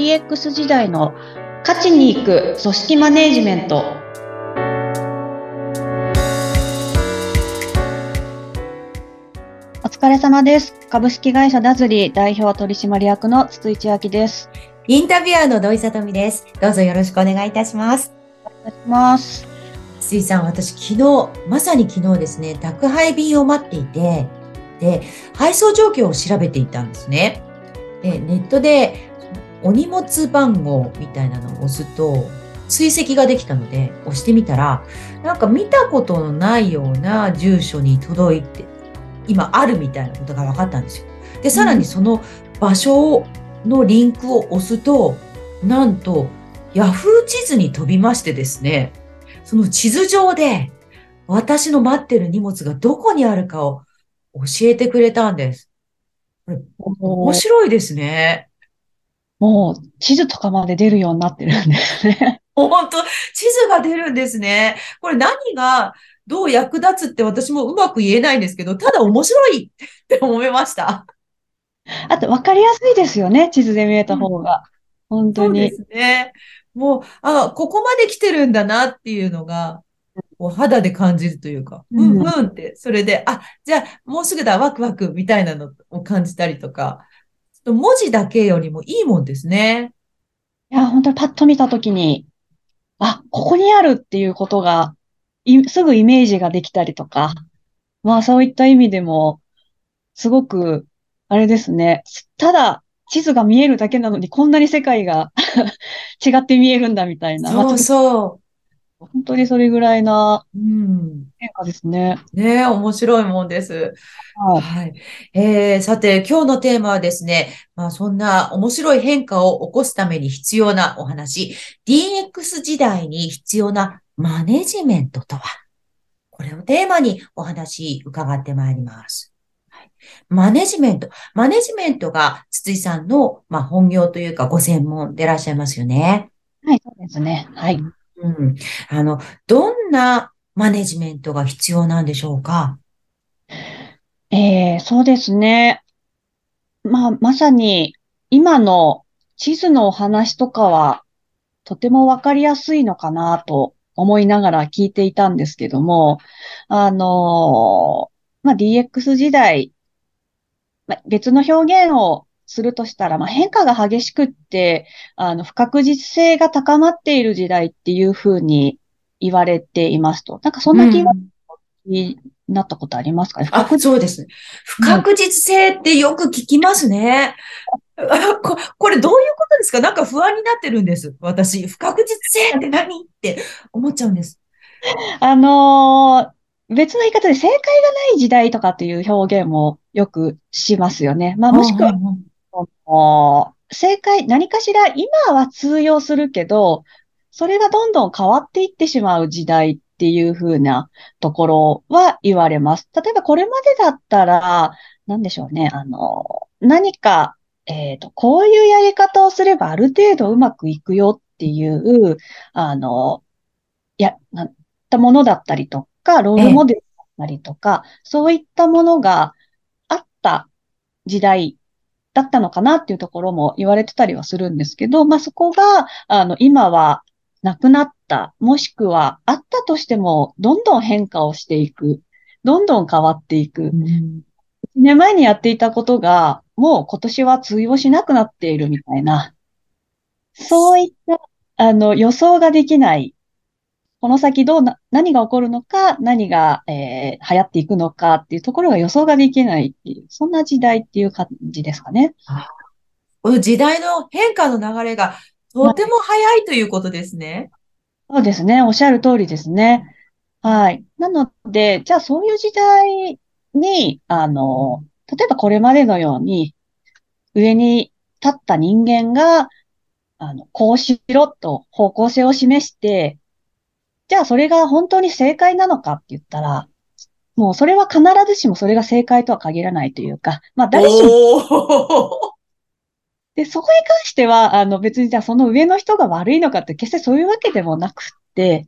DX 時代の勝ちに行く組織マネジメント。お疲れ様です。株式会社ダズリー代表取締役の筒井千明です。インタビュアーの土井さとみです。どうぞよろしくお願いいたします。お願いします。筒井さん私昨日まさに昨日ですね宅配便を待っていてで配送状況を調べていたんですね。でネットでお荷物番号みたいなのを押すと追跡ができたので押してみたらなんか見たことのないような住所に届いて今あるみたいなことが分かったんですよ。でさらにその場所のリンクを押すとなんと Yahoo 地図に飛びましてですねその地図上で私の待ってる荷物がどこにあるかを教えてくれたんです。これ面白いですね。もう地図とかまで出るようになってるんですね。本当地図が出るんですね。これ何がどう役立つって私もうまく言えないんですけど、ただ面白いって思いました。あと分かりやすいですよね、地図で見えた方が。うん、本当に。そうですね。もう、あ、ここまで来てるんだなっていうのが、こう肌で感じるというか、うん、うんって、それで、あ、じゃあもうすぐだ、ワクワクみたいなのを感じたりとか、文字だけよりもいいもんですね。いや、本当にパッと見たときに、あ、ここにあるっていうことが、すぐイメージができたりとか、まあそういった意味でも、すごく、あれですね。ただ、地図が見えるだけなのに、こんなに世界が 違って見えるんだみたいな。そうそう。本当にそれぐらいな変化ですね。うん、ね面白いもんです。はい。はい、えー、さて、今日のテーマはですね、まあ、そんな面白い変化を起こすために必要なお話、DX 時代に必要なマネジメントとは？これをテーマにお話伺ってまいります。マネジメント。マネジメントが筒井さんの、まあ、本業というかご専門でいらっしゃいますよね。はい、そうですね。はい。うん。あの、どんなマネジメントが必要なんでしょうか？えー、そうですね。まあ、まさに今の地図のお話とかはとてもわかりやすいのかなと思いながら聞いていたんですけども、あのまあ、DX 時代、ま、別の表現をするとしたら、まあ、変化が激しくって、あの、不確実性が高まっている時代っていうふうに言われていますと。なんかそんな気がなったことありますか？ねあ、そうです。不確実性ってよく聞きますね。ここれどういうことですか？なんか不安になってるんです。私。不確実性って何？って思っちゃうんです。あのー、別の言い方で正解がない時代とかっていう表現もよくしますよね。まあもしくは、正解、何かしら今は通用するけど、それがどんどん変わっていってしまう時代っていうふうなところは言われます。例えばこれまでだったら、なんでしょうね、あの、何か、えっ、ー、と、こういうやり方をすればある程度うまくいくよっていう、あの、や、なったものだったりとか、ロールモデルだったりとか、そういったものがあった時代だったのかなっていうところも言われてたりはするんですけど、まあ、そこが、あの、今はなくなった、もしくはあったとしても、どんどん変化をしていく、どんどん変わっていく。うん、1年前にやっていたことが、もう今年は通用しなくなっているみたいな、そういった、あの、予想ができない、この先どうな、何が起こるのか、何が、えー、流行っていくのかっていうところが予想ができないっていう、そんな時代っていう感じですかね。この時代の変化の流れがとても早いということですね。そうですね。おっしゃる通りですね。はい。なので、じゃあそういう時代に、あの、例えばこれまでのように、上に立った人間が、あの、こうしろと方向性を示して、じゃあそれが本当に正解なのかって言ったら、もうそれは必ずしもそれが正解とは限らないというか、まあ誰しも、で、そこに関しては、あの、別にじゃあその上の人が悪いのかって決してそういうわけでもなくって、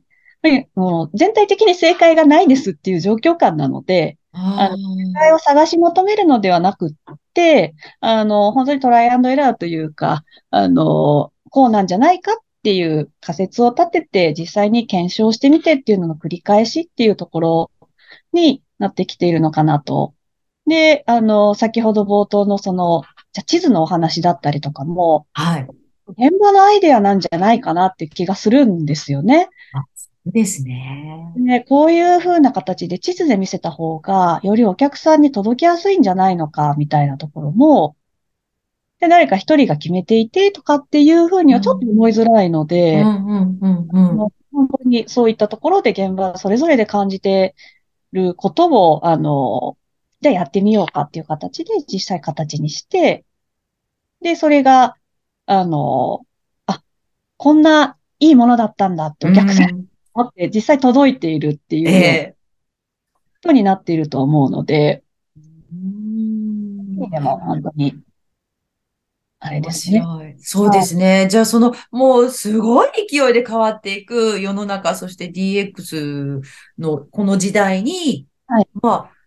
もう全体的に正解がないですっていう状況感なので、ああの、正解を探し求めるのではなくって、あの、本当にトライアンドエラーというか、あの、こうなんじゃないかっていう仮説を立てて、実際に検証してみてっていうのの繰り返しっていうところになってきているのかなと。で、あの、先ほど冒頭のその、じゃ地図のお話だったりとかも、はい。現場のアイデアなんじゃないかなって気がするんですよね。あ、そうですね。ね、こういう風な形で地図で見せた方が、よりお客さんに届きやすいんじゃないのか、みたいなところも、で、誰か一人が決めていてとかっていう風にはちょっと思いづらいのうん、で。本当にそういったところで現場それぞれで感じてることを、あの、じゃあやってみようかっていう形で実際形にして、で、それが、あの、あ、こんないいものだったんだってうお客さんにん。思って実際届いているっていうええことになっていると思うので、うん。でも本当に、あれで面すね。そうではい。すね。じゃあ、その、もう、すごい勢いで変わっていく世の中、そして DX のこの時代に、はい。まあ、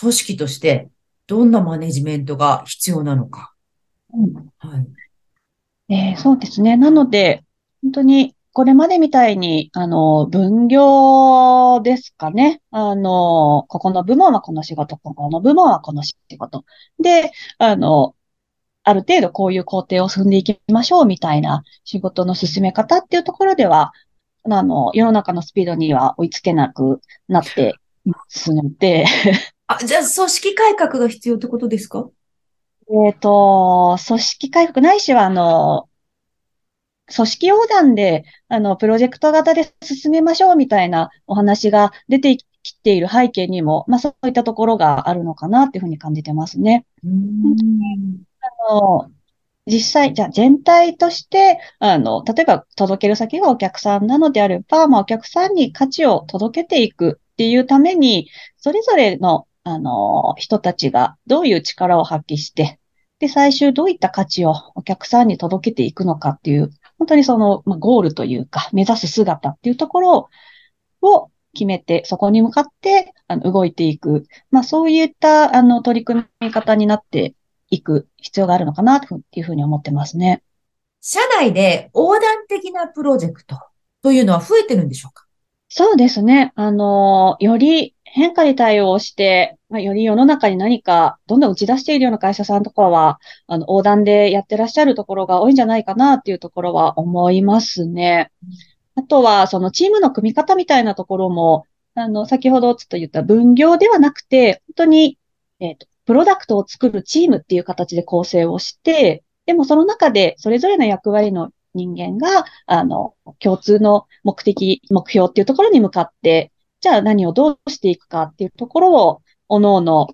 組織としてどんなマネジメントが必要なのか。うんはい。えーそうですね。なので、本当に、これまでみたいに、あの、分業ですかね。あの、ここの部門はこの仕事、ここの部門はこの仕事。で、あの、ある程度こういう工程を進んでいきましょうみたいな仕事の進め方っていうところでは、あの、世の中のスピードには追いつけなくなっていますので、あ、じゃあ、組織改革が必要ってことですか？えっと、組織改革ないしは、あの、組織横断で、あの、プロジェクト型で進めましょうみたいなお話が出てきている背景にも、まあそういったところがあるのかなっていうふうに感じてますね。うーん。の実際、じゃあ全体として、あの、例えば届ける先がお客さんなのであれば、まあお客さんに価値を届けていくっていうために、それぞれの、あの、人たちがどういう力を発揮して、で、最終どういった価値をお客さんに届けていくのかっていう、本当にその、まあ、ゴールというか、目指す姿っていうところを決めて、そこに向かって、あの、動いていく。まあ、そういった、あの、取り組み方になっていく必要があるのかな、というふうに思ってますね。社内で横断的なプロジェクトというのは増えてるんでしょうか？そうですね。あの、より変化に対応して、まあ、より世の中に何かどんどん打ち出しているような会社さんとかは、あの、横断でやってらっしゃるところが多いんじゃないかなっていうところは思いますね。あとは、そのチームの組み方みたいなところも、あの、先ほどちょっと言った分業ではなくて、本当に、えっと、プロダクトを作るチームっていう形で構成をして、でもその中でそれぞれの役割の人間が、あの、共通の目的、目標っていうところに向かって、じゃあ何をどうしていくかっていうところを、おのおの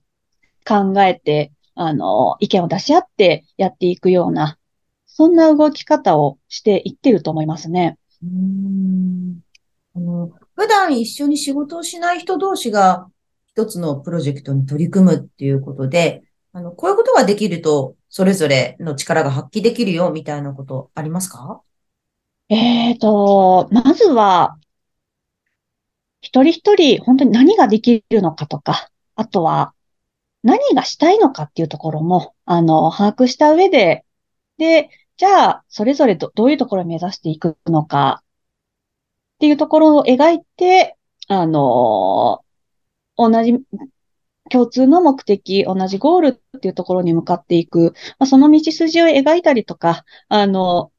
考えて、あの、意見を出し合ってやっていくような、そんな動き方をしていってると思いますね。うーん。あの、普段一緒に仕事をしない人同士が一つのプロジェクトに取り組むっていうことで、あの、こういうことができると、それぞれの力が発揮できるよ、みたいなことありますか？えーと、まずは、一人一人、本当に何ができるのかとか、あとは、何がしたいのかっていうところも、あの、把握した上で、で、じゃあ、それぞれど、どういうところを目指していくのかっていうところを描いて、あの、同じ、共通の目的、同じゴールっていうところに向かっていく、まあ、その道筋を描いたりとか、あの、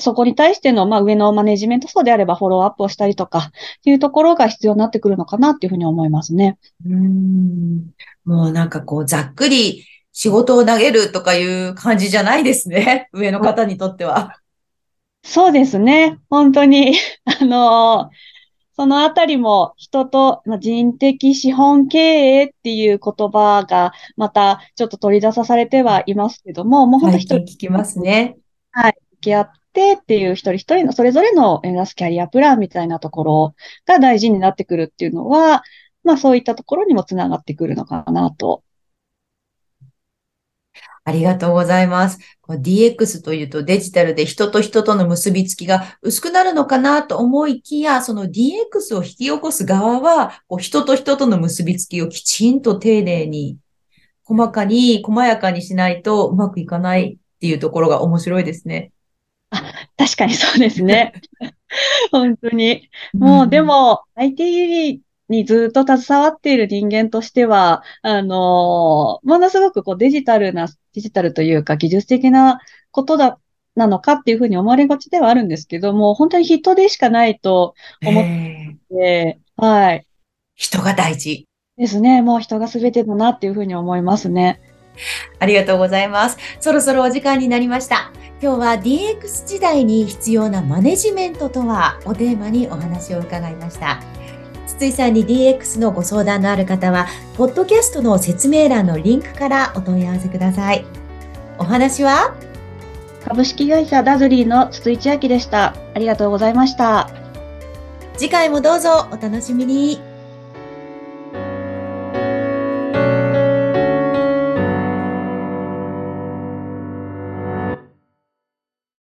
そこに対しての、まあ、上のマネジメント層であればフォローアップをしたりとか、っていうところが必要になってくるのかなっていうふうに思いますね。うーん。もうなんかこう、ざっくり仕事を投げるとかいう感じじゃないですね。上の方にとっては。そうですね。本当に、あの、そのあたりも人と、まあ、人的資本経営っていう言葉がまたちょっと取り出されてはいますけども、もう本当人近聞きますね。はい、向き合ってっていう一人一人のそれぞれの目指すキャリアプランみたいなところが大事になってくるっていうのは、まあそういったところにもつながってくるのかなと。ありがとうございます。DX というとデジタルで人と人との結びつきが薄くなるのかなと思いきや、その DX を引き起こす側は、こう人と人との結びつきをきちんと丁寧に、細かに、細やかにしないとうまくいかないっていうところが面白いですね。あ、確かにそうですね。本当に。もう、でも、IT にずっと携わっている人間としては、あの、ものすごくこうデジタルな、デジタルというか技術的なことだ、なのかっていうふうに思われがちではあるんですけども、本当に人でしかないと思ってて、はい。人が大事。ですね。もう人が全てだなっていうふうに思いますね。ありがとうございます。そろそろお時間になりました。今日は DX 時代に必要なマネジメントとはをテーマにお話を伺いました。筒井さんに DX のご相談のある方は、ポッドキャストの説明欄のリンクからお問い合わせください。お話は？株式会社ダズリーの筒井千明でした。ありがとうございました。次回もどうぞお楽しみに。